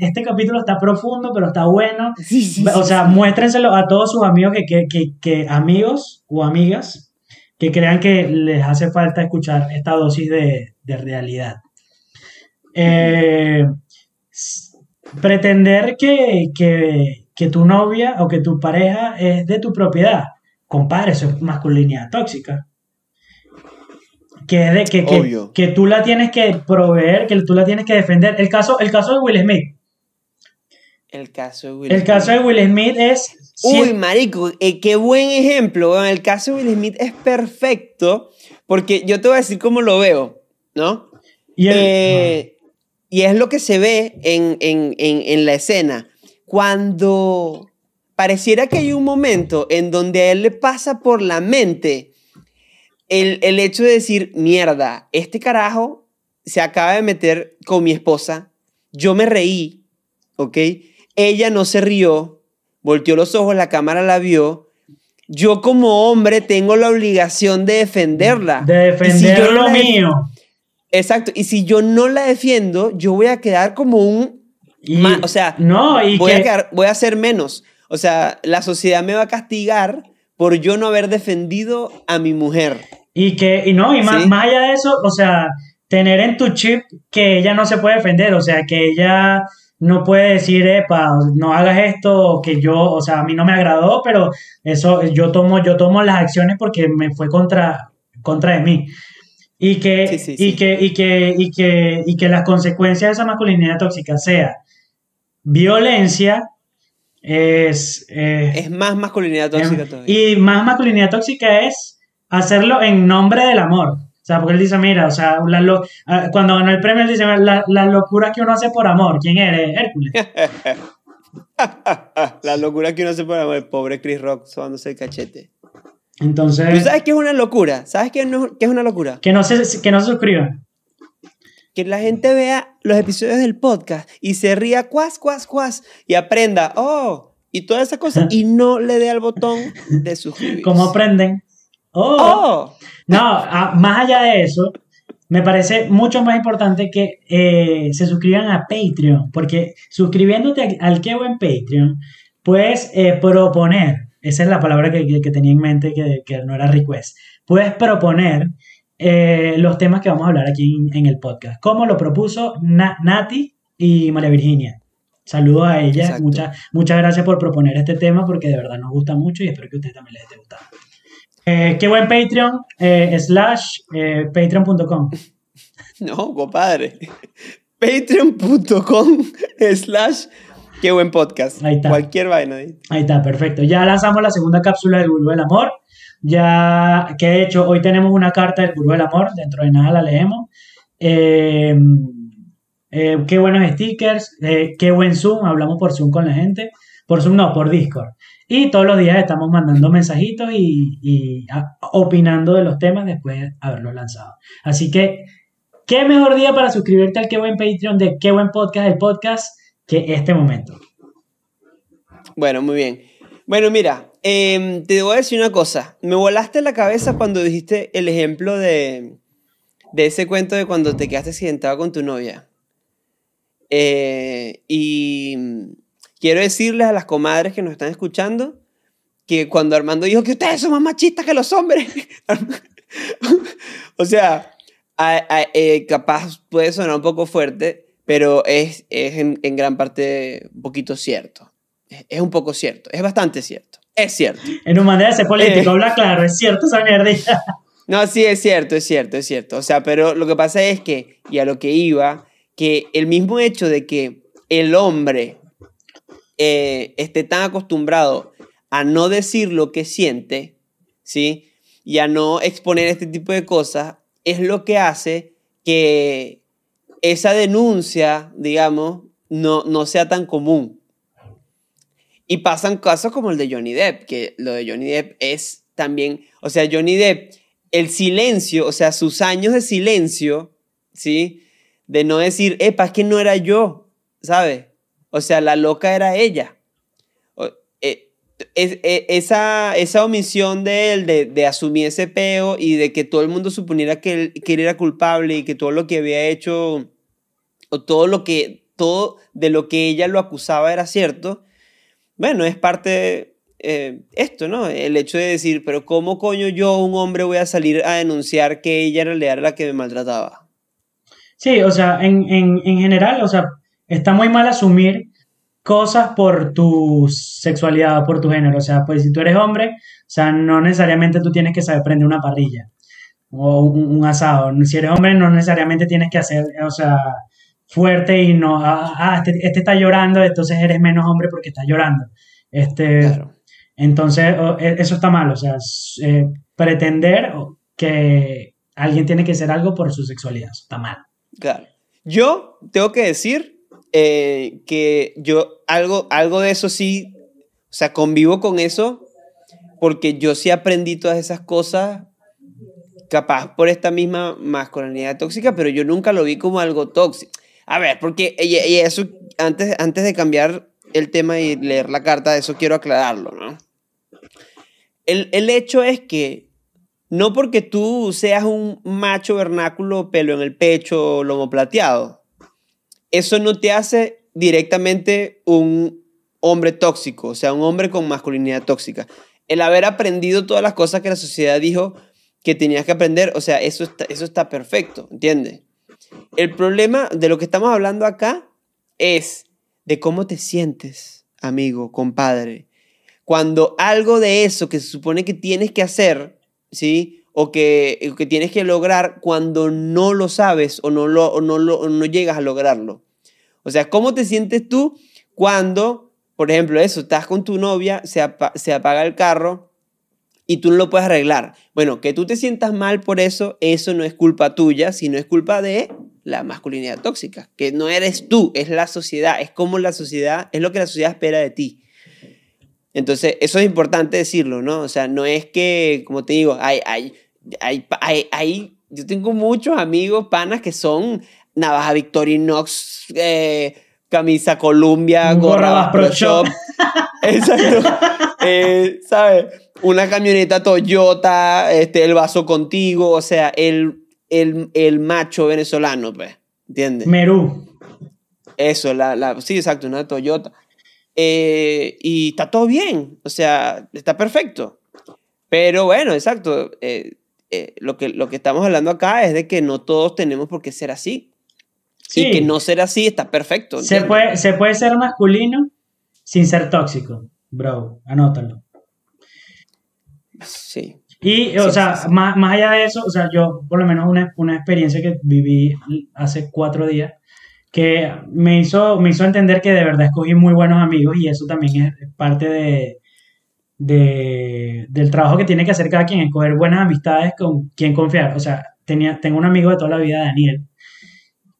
Este capítulo está profundo, pero está bueno. Sí, sí, O sea, muéstrenselo a todos sus amigos que, que, que, que amigos o amigas que crean que les hace falta escuchar esta dosis de, de realidad. Eh, pretender que, que, que tu novia o que tu pareja es de tu propiedad, compadre, eso es masculinidad tóxica. Que, es de, que, que, que tú la tienes que proveer, que tú la tienes que defender. El caso, el caso de Will Smith. El caso de Will El Smith. caso de Will Smith es... Uy, marico, eh, qué buen ejemplo. El caso de Will Smith es perfecto porque yo te voy a decir cómo lo veo, ¿no? y el- Eh, y es lo que se ve en, en- en- en la escena. Cuando pareciera que hay un momento en donde a él le pasa por la mente el, el hecho de decir, mierda, este carajo se acaba de meter con mi esposa, yo me reí, ¿ok? Ella no se rió, volteó los ojos, la cámara la vio. Yo como hombre tengo la obligación de defenderla. de si defender lo mío. Exacto, y si yo no la defiendo, yo voy a quedar como un... Y- ma- o sea, no, y voy, que, a quedar- voy a ser menos. O sea, la sociedad me va a castigar por yo no haber defendido a mi mujer. y que, y no, y más, Sí. más allá de eso, o sea, tener en tu chip que ella no se puede defender, o sea, que ella no puede decir, epa, no hagas esto, que yo, o sea, a mí no me agradó, pero eso, yo tomo, yo tomo las acciones porque me fue contra, contra de mí. Y que, Sí, sí, y, sí. que, y, que, y, que, y que las consecuencias de esa masculinidad tóxica sea violencia, es, eh, Es más masculinidad tóxica Em, todavía. Y más masculinidad tóxica es hacerlo en nombre del amor. O sea, porque él dice, mira, o sea, la lo- ah, cuando ganó el premio, él dice, la, la locura que uno hace por amor. ¿Quién eres? Hércules. la locura que uno se pone, el pobre Chris Rock sobándose el cachete. ¿Tú Entonces, sabes qué es una locura? ¿Sabes qué, no- qué es una locura? que no se, que no se suscriban. Que la gente vea los episodios del podcast y se ría cuas, cuas, cuas y aprenda, oh, y todas esas cosas y no le dé al botón de suscribir. ¿Cómo aprenden? Oh, ¡Oh! No, a- más allá de eso, me parece mucho más importante que eh, se suscriban a Patreon, porque suscribiéndote a- al Qué Buen Patreon, puedes eh, proponer, esa es la palabra que, que- que tenía en mente, que, que no era request, puedes proponer eh, los temas que vamos a hablar aquí en, en el podcast. Como lo propuso Na- Nati y María Virginia. Saludos a ellas. Muchas, muchas gracias por proponer este tema porque de verdad nos gusta mucho y espero que a ustedes también les esté gustando. Eh, qué buen Patreon, eh, slash, patreon.com. No, compadre. Patreon.com slash qué buen podcast. Ahí está. Cualquier vaina. ahí. Ahí está, perfecto. Ya lanzamos la segunda cápsula del Burgo del Amor. Ya, que de hecho hoy tenemos una carta del Burgo del Amor, dentro de nada la leemos. Eh, eh, qué buenos stickers, eh, qué buen Zoom, hablamos por Zoom con la gente. Por Zoom no, por Discord. Y todos los días estamos mandando mensajitos y, y, a- opinando de los temas después de haberlos lanzado. Así que, qué mejor día para suscribirte al Qué Buen Patreon de Qué Buen Podcast, el podcast, que este momento. Bueno, muy bien. Bueno, mira, em, te voy a decir una cosa. Me volaste la cabeza cuando dijiste el ejemplo de, de ese cuento de cuando te quedaste accidentado con tu novia. Eh, y quiero decirles a las comadres que nos están escuchando que cuando Armando dijo que ustedes son más machistas que los hombres, o sea, eh, capaz puede sonar un poco fuerte, pero es, es en, en gran parte un poquito cierto. Es, es un poco cierto, es bastante cierto. Es cierto. En de ser político, Eh. habla claro, es cierto esa mierdita. No, sí, es cierto, es cierto, es cierto. O sea, pero lo que pasa es que, y a lo que iba, que el mismo hecho de que el hombre eh, esté tan acostumbrado a no decir lo que siente, ¿sí? Y a no exponer este tipo de cosas, es lo que hace que esa denuncia, digamos, no, no sea tan común. Y pasan casos como el de Johnny Depp, que lo de Johnny Depp es también, o sea, Johnny Depp, el silencio, o sea, sus años de silencio, ¿sí? De no decir, epa, es que no era yo, ¿sabes? O sea, la loca era ella. Es- eh, esa, esa omisión de él, de, de asumir ese peo y de que todo el mundo suponiera que él, que él era culpable y que todo lo que había hecho, o todo lo que, todo de lo que ella lo acusaba era cierto, bueno, es parte eh, esto, ¿no? El hecho de decir, pero ¿cómo coño yo, un hombre, voy a salir a denunciar que ella en realidad era la que me maltrataba? Sí, o sea, en, en, en general, o sea, está muy mal asumir cosas por tu sexualidad o por tu género. O sea, pues si tú eres hombre, o sea, no necesariamente tú tienes que saber prender una parrilla o un, un asado. Si eres hombre, no necesariamente tienes que hacer, o sea, fuerte y no, ah, ah, este, este está llorando, entonces eres menos hombre porque está llorando. Este, Claro. Entonces, e- eso está mal, o sea, eh, pretender que alguien tiene que ser algo por su sexualidad, eso está mal. Claro. Yo tengo que decir eh, que yo algo, algo de eso sí, o sea, convivo con eso porque yo sí aprendí todas esas cosas capaz por esta misma masculinidad tóxica, pero yo nunca lo vi como algo tóxico. A ver, porque eso, antes, antes de cambiar el tema y leer la carta, eso quiero aclararlo, ¿no? El, el hecho es que no porque tú seas un macho vernáculo, pelo en el pecho, lomo plateado, eso no te hace directamente un hombre tóxico, o sea, un hombre con masculinidad tóxica. El haber aprendido todas las cosas que la sociedad dijo que tenías que aprender, o sea, eso está, eso está perfecto, ¿entiendes? El problema de lo que estamos hablando acá es de cómo te sientes, amigo, compadre, cuando algo de eso que se supone que tienes que hacer, ¿sí? O que, que tienes que lograr cuando no lo sabes o no, lo, o no, lo, o no llegas a lograrlo. O sea, ¿cómo te sientes tú cuando, por ejemplo, eso, estás con tu novia, se, apa- se apaga el carro y tú no lo puedes arreglar? Bueno, que tú te sientas mal por eso, eso no es culpa tuya, sino es culpa de la masculinidad tóxica, que no eres tú, es la sociedad, es como la sociedad, es lo que la sociedad espera de ti. Entonces, eso es importante decirlo, ¿no? O sea, no es que, como te digo, hay, hay, hay, hay- yo tengo muchos amigos, panas, que son navaja Victorinox, eh, camisa Columbia, Gorra gorra Bass Bass Pro Pro Shop. Exacto. Eh, ¿Sabes? Una camioneta Toyota, este, el vaso contigo, o sea, el, el, el macho venezolano, pues, ¿entiendes? Merú. Eso, la, la, sí, exacto, una Toyota. Eh, y está todo bien, o sea, está perfecto. Pero bueno, exacto. eh, eh, lo, que, lo que estamos hablando acá es de que no todos tenemos por qué ser así. Sí. Y que no ser así está perfecto. Se puede, se puede ser masculino sin ser tóxico, bro. Anótalo. Sí. Y, o Sí, sea, sí, sí. Más, más allá de eso, o sea, yo por lo menos una, una experiencia que viví hace cuatro días que me hizo, me hizo entender que de verdad escogí muy buenos amigos y eso también es parte de, de- del trabajo que tiene que hacer cada quien, escoger buenas amistades con quien confiar. O sea, tenía, tengo un amigo de toda la vida, Daniel,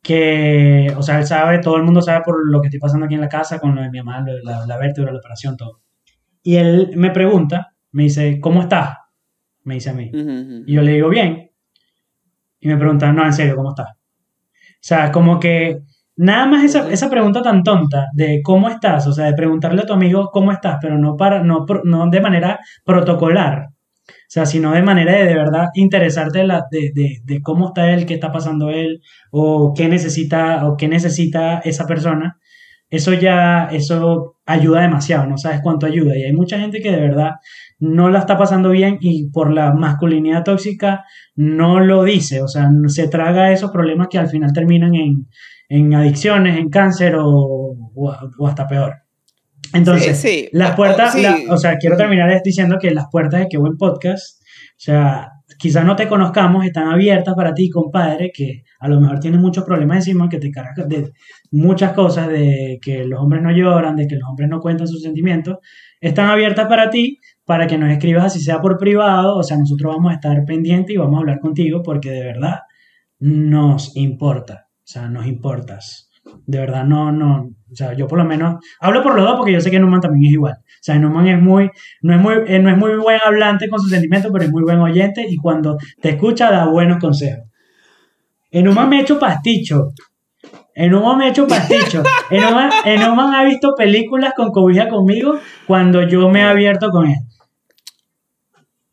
que, o sea, él sabe, todo el mundo sabe por lo que estoy pasando aquí en la casa con lo de mi mamá, lo de la, la vértebra, la operación, todo. Y él me pregunta, me dice, ¿cómo estás? Me dice a mí. Ujú, ujú. Y yo le digo, bien. Y me pregunta, no, en serio, ¿cómo estás? O sea, como que nada más esa, esa pregunta tan tonta de cómo estás, o sea, de preguntarle a tu amigo cómo estás, pero no, para, no, no de manera protocolar, sea, sino de manera de de verdad interesarte de, la- de, de- de cómo está él, qué está pasando él, o qué necesita, o qué necesita esa persona. Eso ya, eso ayuda demasiado, no sabes cuánto ayuda. Y hay mucha gente que de verdad no la está pasando bien y por la masculinidad tóxica no lo dice, o sea, se traga esos problemas que al final terminan en, en adicciones, en cáncer o, o- o hasta peor. Entonces, Sí, sí. las puertas, sí. la- o sea, quiero terminar es diciendo que las puertas de Qué Buen Podcast, o sea, quizás no te conozcamos, están abiertas para ti, compadre, que a lo mejor tienes muchos problemas encima, que te cargas de muchas cosas, de que los hombres no lloran, de que los hombres no cuentan sus sentimientos, están abiertas para ti, para que nos escribas así sea por privado, o sea, nosotros vamos a estar pendientes y vamos a hablar contigo porque de verdad nos importa, o sea, nos importas. De verdad, no, no, o sea, yo por lo menos hablo por los dos porque yo sé que Numan también es igual. O sea, Numan es muy, no es muy, eh, no es muy buen hablante con sus sentimientos, pero es muy buen oyente y cuando te escucha da buenos consejos. En Numan me he hecho pasticho. En Numan me he hecho pasticho. En Numan, en Numan ha visto películas con cobija conmigo cuando yo me he abierto con él.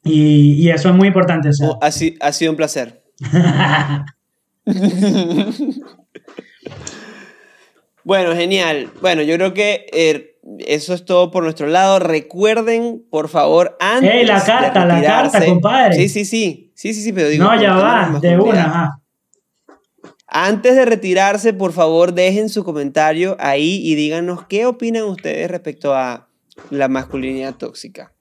Y, y eso es muy importante. O sea, Oh, ha, si- ha sido un placer. Bueno, genial. Bueno, yo creo que eh, eso es todo por nuestro lado. Recuerden, por favor, antes Ey, la de carta, la retirarse- carta, compadre. Sí, sí, sí. Sí, sí, sí, pero digo. no, ya va, de una. ajá. Antes de retirarse, por favor, dejen su comentario ahí y díganos qué opinan ustedes respecto a la masculinidad tóxica.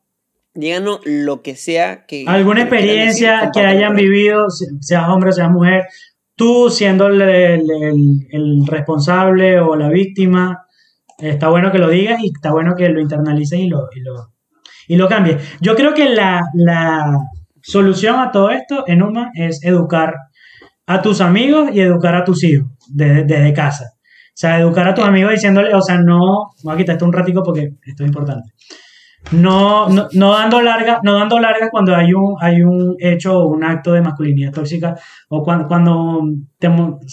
Díganos lo que sea que... alguna que experiencia decir, que hayan vivido, se- seas hombre o seas mujer, tú siendo el, el- el- el responsable o la víctima, está bueno que lo digas y está bueno que lo internalices y lo, y lo, y lo cambies. Yo creo que la, la solución a todo esto en UMA es educar a tus amigos y educar a tus hijos desde, desde casa. O sea, educar a tus amigos diciéndole, o sea, no, voy a quitar esto un ratico porque esto es importante. No, no, no dando largas, no dando largas cuando hay un, hay un hecho o un acto de masculinidad tóxica, o cuando, cuando, te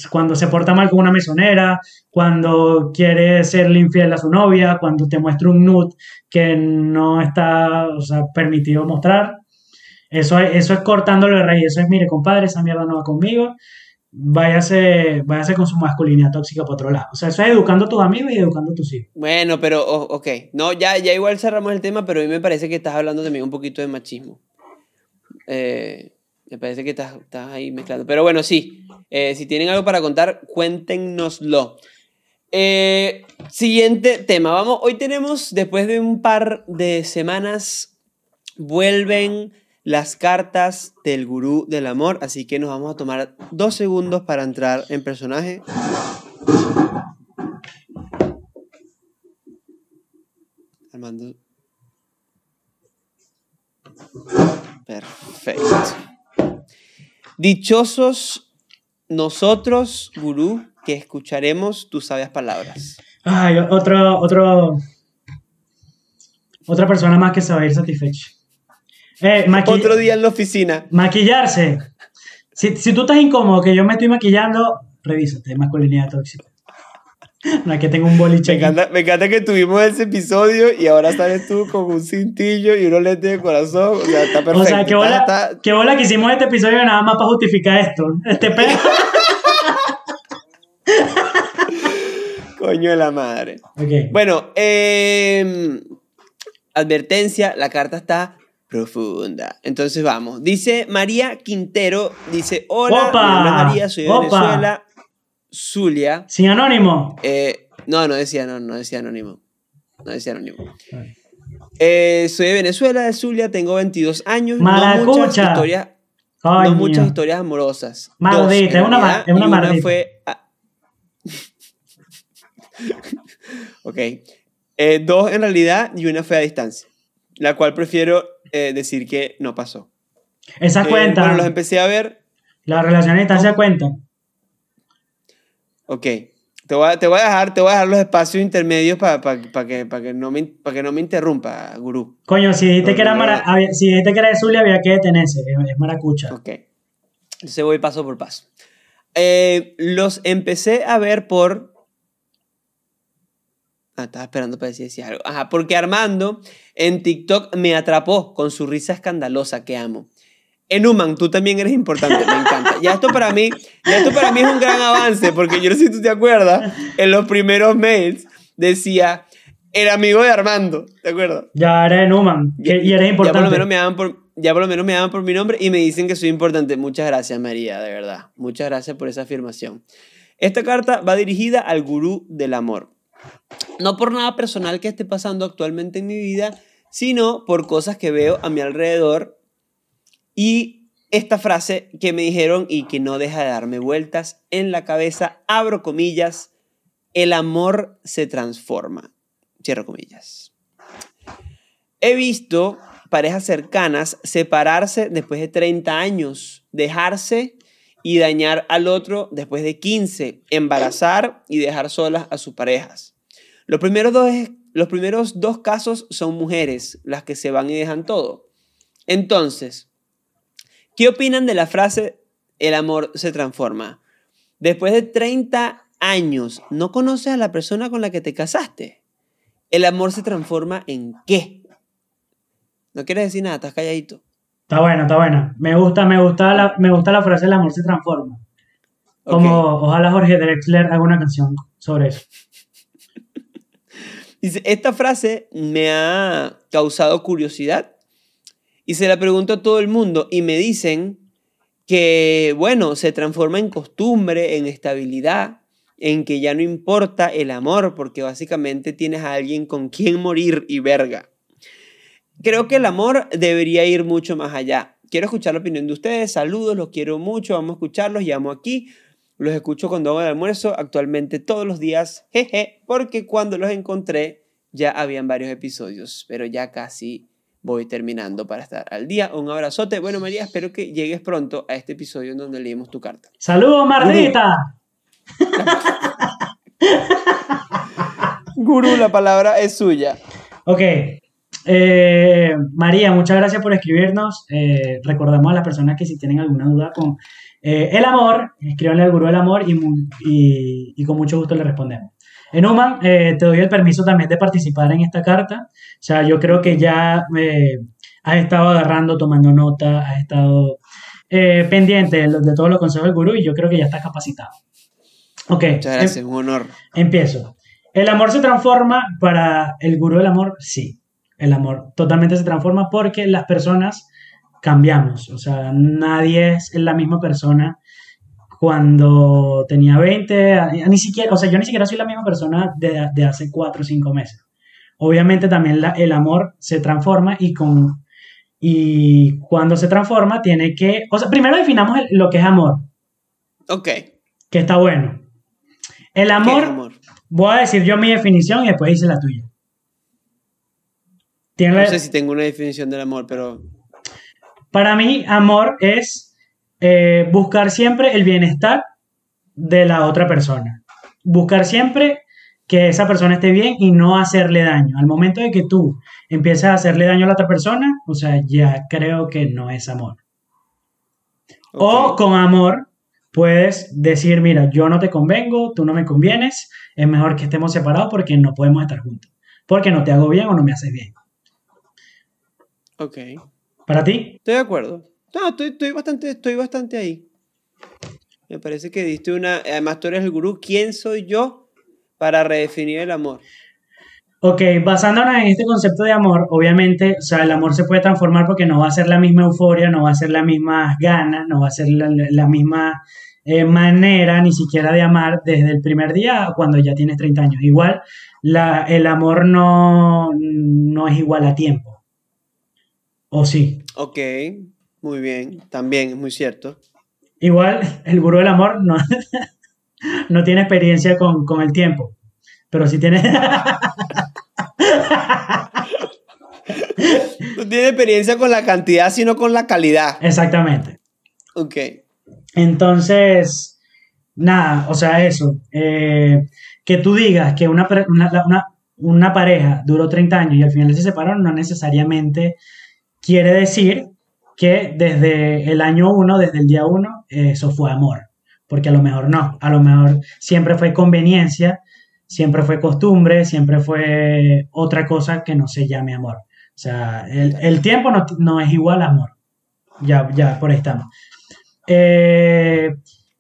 cuando se porta mal con una mesonera, cuando quiere serle infiel a su novia, cuando te muestra un nude que no está permitido mostrar. Eso es, eso es cortándolo de raíz. Eso es, mire, compadre, esa mierda no va conmigo. Váyase, váyase con su masculinidad tóxica por otro lado. O sea, eso es educando a tus amigos y educando a tus hijos. Bueno, pero, o- ok. No, ya, ya igual cerramos el tema, pero a mí me parece que estás hablando también un poquito de machismo. Eh, me parece que estás, estás ahí mezclando. Pero bueno, sí. Eh, si tienen algo para contar, cuéntenoslo. Eh, siguiente tema. Vamos, hoy tenemos, después de un par de semanas, vuelven las cartas del gurú del amor. Así que nos vamos a tomar dos segundos para entrar en personaje. Armando. Perfecto. Dichosos nosotros, gurú, que escucharemos tus sabias palabras. Ay, otro, otro, otra persona más que se va a ir satisfecha. Eh, Otro día en la oficina. Maquillarse. Si, si tú estás incómodo que yo me estoy maquillando, revísate, masculinidad tóxica. No es que tengo un boliche. Me encanta, me encanta que tuvimos ese episodio y ahora sales tú con un cintillo y unos lentes de corazón. O sea, está perfecto. O sea, qué bola, Está- está- qué bola que hicimos este episodio nada más para justificar esto. Este pe... Coño de la madre. Bueno, eh, advertencia, la carta está profunda. Entonces vamos. Dice María Quintero, dice, hola, Opa, mi nombre es María, soy de opa. Venezuela, Zulia. Sin anónimo. Eh, no, no decía, no, no decía anónimo. No decía anónimo. Eh, soy de Venezuela, de Zulia, tengo 22 años. No muchas Maracucha. historias, Coño. no muchas historias amorosas. Maldita, es una es una una fue... ah. ok. Eh, dos en realidad y una fue a distancia. La cual prefiero eh, decir que no pasó. Esa Eh, cuenta. bueno, los empecé a ver. La relación a cuenta. Ok. Te voy, a, te voy a dejar, te voy a dejar los espacios intermedios para que, pa que, no me, pa que no me interrumpa, gurú. Coño, si dijiste, No, que era, mara- había- si dijiste que era de Zulia, había que detenerse. Es, es maracucha. Ok. Entonces voy paso por paso. Eh, los empecé a ver por. Ah, estaba esperando para decir, decir algo. Ajá, porque Armando en TikTok me atrapó con su risa escandalosa que amo. Enuman, tú también eres importante, me encanta. Ya esto para mí, ya esto para mí es un gran avance, porque yo no sé si tú te acuerdas, en los primeros mails decía el amigo de Armando, ¿te acuerdas? Ya eres Numan. que- y eres Ya por, lo importante. menos me llaman por, ya por lo menos me llaman por mi nombre y me dicen que soy importante. Muchas gracias, María, de verdad. Muchas gracias por esa afirmación. Esta carta va dirigida al gurú del amor. No por nada personal que esté pasando actualmente en mi vida, sino por cosas que veo a mi alrededor y esta frase que me dijeron y que no deja de darme vueltas en la cabeza, abro comillas, el amor se transforma. Cierro comillas. He visto parejas cercanas separarse después de 30 años, dejarse y dañar al otro después de 15, embarazar y dejar solas a sus parejas. Los primeros dos, los primeros dos casos son mujeres, las que se van y dejan todo. Entonces, ¿qué opinan de la frase el amor se transforma? Después de 30 años, ¿no conoces a la persona con la que te casaste? ¿El amor se transforma en qué? No quieres decir nada, estás calladito. Está buena, está buena. Me gusta, me gusta la, me gusta la frase el amor se transforma. Como ojalá Jorge Drexler haga una canción sobre eso. Esta frase me ha causado curiosidad y se la pregunto a todo el mundo y me dicen que, bueno, se transforma en costumbre, en estabilidad, en que ya no importa el amor porque básicamente tienes a alguien con quien morir y verga. Creo que el amor debería ir mucho más allá. Quiero escuchar la opinión de ustedes. Saludos, los quiero mucho. Vamos a escucharlos. Llamo aquí. Los escucho cuando hago el almuerzo, actualmente todos los días, jeje, porque cuando los encontré ya habían varios episodios, pero ya casi voy terminando para estar al día. Un abrazote. Bueno, María, espero que llegues pronto a este episodio en donde leímos tu carta. ¡Saludos, Mardita! Gurú, la palabra es suya. Ok. Eh, María, muchas gracias por escribirnos. Eh, recordamos a las personas que si tienen alguna duda con eh, el amor, escríbanle al gurú del amor y, mu- y- y con mucho gusto le respondemos. Enuman, eh, te doy el permiso también de participar en esta carta. O sea, yo creo que ya eh, has estado agarrando, tomando nota, has estado eh, pendiente de, todos los consejos del gurú y yo creo que ya estás capacitado. Ok. Muchas gracias, un honor. Empiezo. ¿El amor se transforma para el gurú del amor? Sí. El amor totalmente se transforma porque las personas cambiamos. O sea, nadie es la misma persona cuando tenía 20, a- ni siquiera, o sea, yo ni siquiera soy la misma persona de, de hace 4 o 5 meses. Obviamente también la- el amor se transforma y con y cuando se transforma tiene que, o sea, primero definamos el- lo que es amor, Ok. ¿Qué que está bueno. El amor amor? Voy a decir yo mi definición y después dice la tuya. Tiene No la- sé si tengo una definición del amor, pero Para mí, amor es eh, buscar siempre el bienestar de la otra persona. Buscar siempre que esa persona esté bien y no hacerle daño. Al momento de que tú empiezas a hacerle daño a la otra persona, o sea, ya creo que no es amor. O con amor puedes decir, mira, yo no te convengo, tú no me convienes, es mejor que estemos separados porque no podemos estar juntos. Porque no te hago bien o no me haces bien. Ok. ¿Para ti? Estoy de acuerdo. No, estoy, estoy, bastante, estoy bastante ahí. Me parece que diste una... Además, tú eres el gurú. ¿Quién soy yo para redefinir el amor? Ok, basándonos en este concepto de amor, obviamente, o sea, el amor se puede transformar porque no va a ser la misma euforia, no va a ser la misma ganas, no va a ser la, la misma eh, manera ni siquiera de amar desde el primer día cuando ya tienes 30 años. Igual, la, el amor no, no es igual a tiempo. ¿O sí? Ok, muy bien, también es muy cierto. Igual, el gurú del amor no, no tiene experiencia con, con el tiempo, pero sí tiene... No tiene experiencia con la cantidad, sino con la calidad. Exactamente. Ok. Entonces, nada, o sea, eso. eh, que tú digas que una, una, una- una pareja duró 30 años y al final se separaron, no necesariamente quiere decir que desde el año 1, desde el día 1, eso fue amor. Porque a lo mejor no. A lo mejor siempre fue conveniencia, siempre fue costumbre, siempre fue otra cosa que no se llame amor. O sea, el, tiempo no, no es igual a amor. Ya, ya, por ahí estamos. Eh,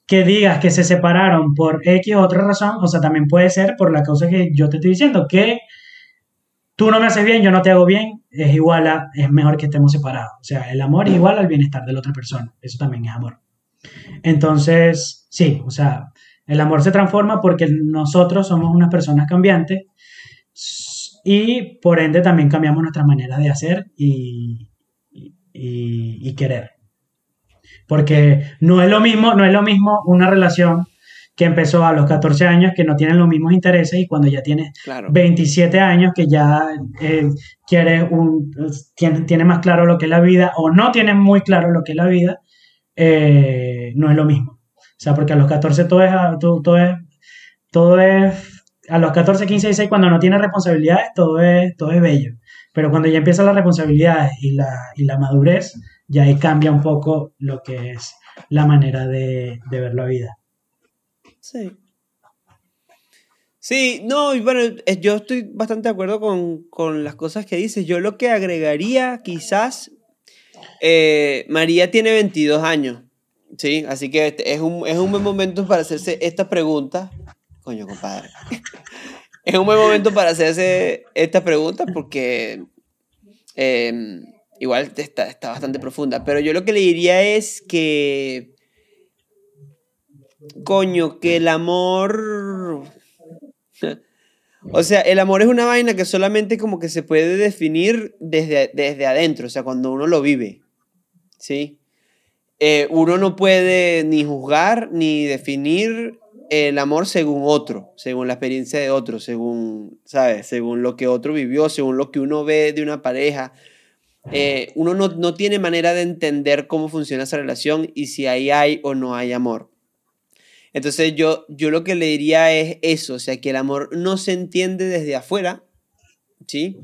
que digas que se separaron por X o otra razón, o sea, también puede ser por la causa que yo te estoy diciendo, que tú no me haces bien, yo no te hago bien, es igual a, es mejor que estemos separados. O sea, el amor es igual al bienestar de la otra persona, eso también es amor. Entonces, sí, o sea, el amor se transforma porque nosotros somos unas personas cambiantes y por ende también cambiamos nuestra manera de hacer y- y- y querer. Porque no es lo mismo, no es lo mismo una relación que empezó a los 14 años, que no tienen los mismos intereses, y cuando ya tienes Claro. 27 años, que ya eh, quiere un, tiene, tiene más claro lo que es la vida, o no tiene muy claro lo que es la vida, eh, no es lo mismo. O sea, porque a los 14 todo es, todo, todo es, todo es, a los 14, 15, 16, cuando no tienes responsabilidades, todo es, todo es bello. Pero cuando ya empiezan las responsabilidades y la, y la madurez, ya ahí cambia un poco lo que es la manera de, de ver la vida. Sí. Sí, no, y bueno, eh, yo estoy bastante de acuerdo con, con las cosas que dices. Yo lo que agregaría, quizás, eh, María tiene 22 años, ¿sí? Así que este es un, es un buen momento para hacerse esta pregunta. Coño, compadre. es un buen momento para hacerse esta pregunta porque eh, igual está, está bastante profunda. Pero yo lo que le diría es que coño, que el amor... O sea, el amor es una vaina que solamente como que se puede definir desde, desde adentro, o sea, cuando uno lo vive, ¿sí? Eh, uno no puede ni juzgar ni definir el amor según otro, según la experiencia de otro, según, ¿sabes? Según lo que otro vivió, según lo que uno ve de una pareja. Eh, uno no, no tiene manera de entender cómo funciona esa relación y si ahí hay o no hay amor. Entonces yo, yo lo que le diría es eso, o sea, que el amor no se entiende desde afuera, ¿sí?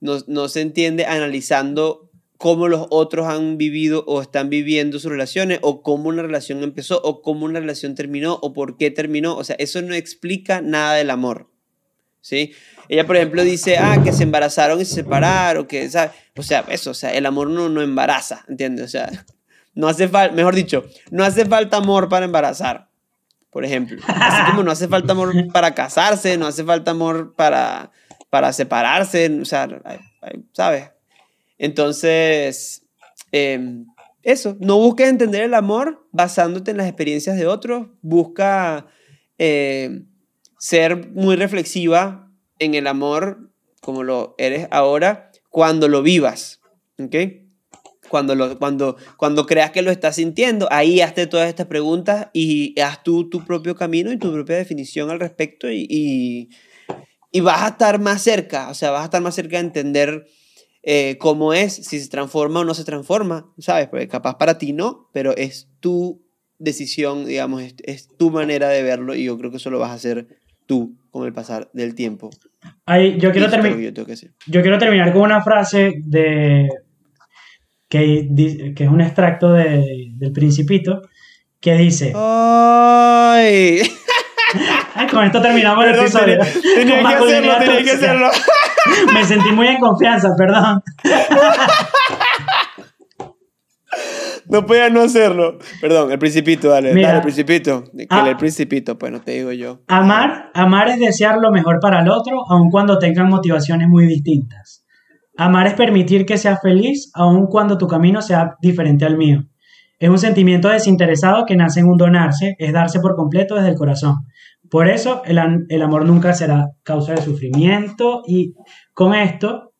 No, no se entiende analizando cómo los otros han vivido o están viviendo sus relaciones, o cómo una relación empezó, o cómo una relación terminó, o por qué terminó. O sea, eso no explica nada del amor, ¿sí? Ella, por ejemplo, dice, ah, que se embarazaron y se separaron, que, ¿sabes? O sea, eso, o sea, el amor no, no embaraza, ¿entiendes? O sea, no hace falta, mejor dicho, no hace falta amor para embarazar por ejemplo. Así como no hace falta amor para casarse, no hace falta amor para, para separarse, o sea, ¿sabes? Entonces, eh, eso, no busques entender el amor basándote en las experiencias de otros, busca eh, ser muy reflexiva en el amor como lo eres ahora cuando lo vivas, ¿ok? Cuando, lo, cuando, cuando creas que lo estás sintiendo, ahí hazte todas estas preguntas y haz tú tu propio camino y tu propia definición al respecto y, y, y vas a estar más cerca, o sea, vas a estar más cerca de entender eh, cómo es, si se transforma o no se transforma, ¿sabes? Porque capaz para ti no, pero es tu decisión, digamos, es, es tu manera de verlo y yo creo que eso lo vas a hacer tú con el pasar del tiempo. Ahí, yo, quiero yo yo quiero terminar con una frase de que, que es un extracto de- del Principito que dice, ¡Ay! Ay, con esto terminamos el Perdón, episodio. tenía, tenía que hacerlo, tenía que hacerlo. Me sentí muy en confianza, perdón. No podía no hacerlo. Perdón, el principito, dale. Mira. dale, el principito. Que Ah. el principito, pues no te digo yo. Amar, amar es desear lo mejor para el otro, aun cuando tengan motivaciones muy distintas. Amar es permitir que seas feliz, aun cuando tu camino sea diferente al mío. Es un sentimiento desinteresado que nace en un donarse, es darse por completo desde el corazón. Por eso el, el amor nunca será causa de sufrimiento y con esto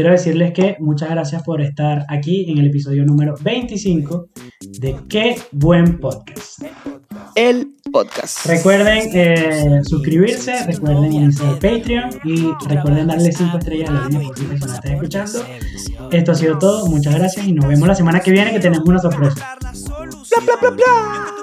quiero decirles que muchas gracias por estar aquí en el episodio número 25 de Qué buen podcast. El podcast. Recuerden eh, suscribirse, recuerden unirse al Patreon y recuerden darle 5 estrellas a la línea por nos están escuchando. Esto ha sido todo, muchas gracias y nos vemos la semana que viene que tenemos una sorpresa. Bla, bla, bla.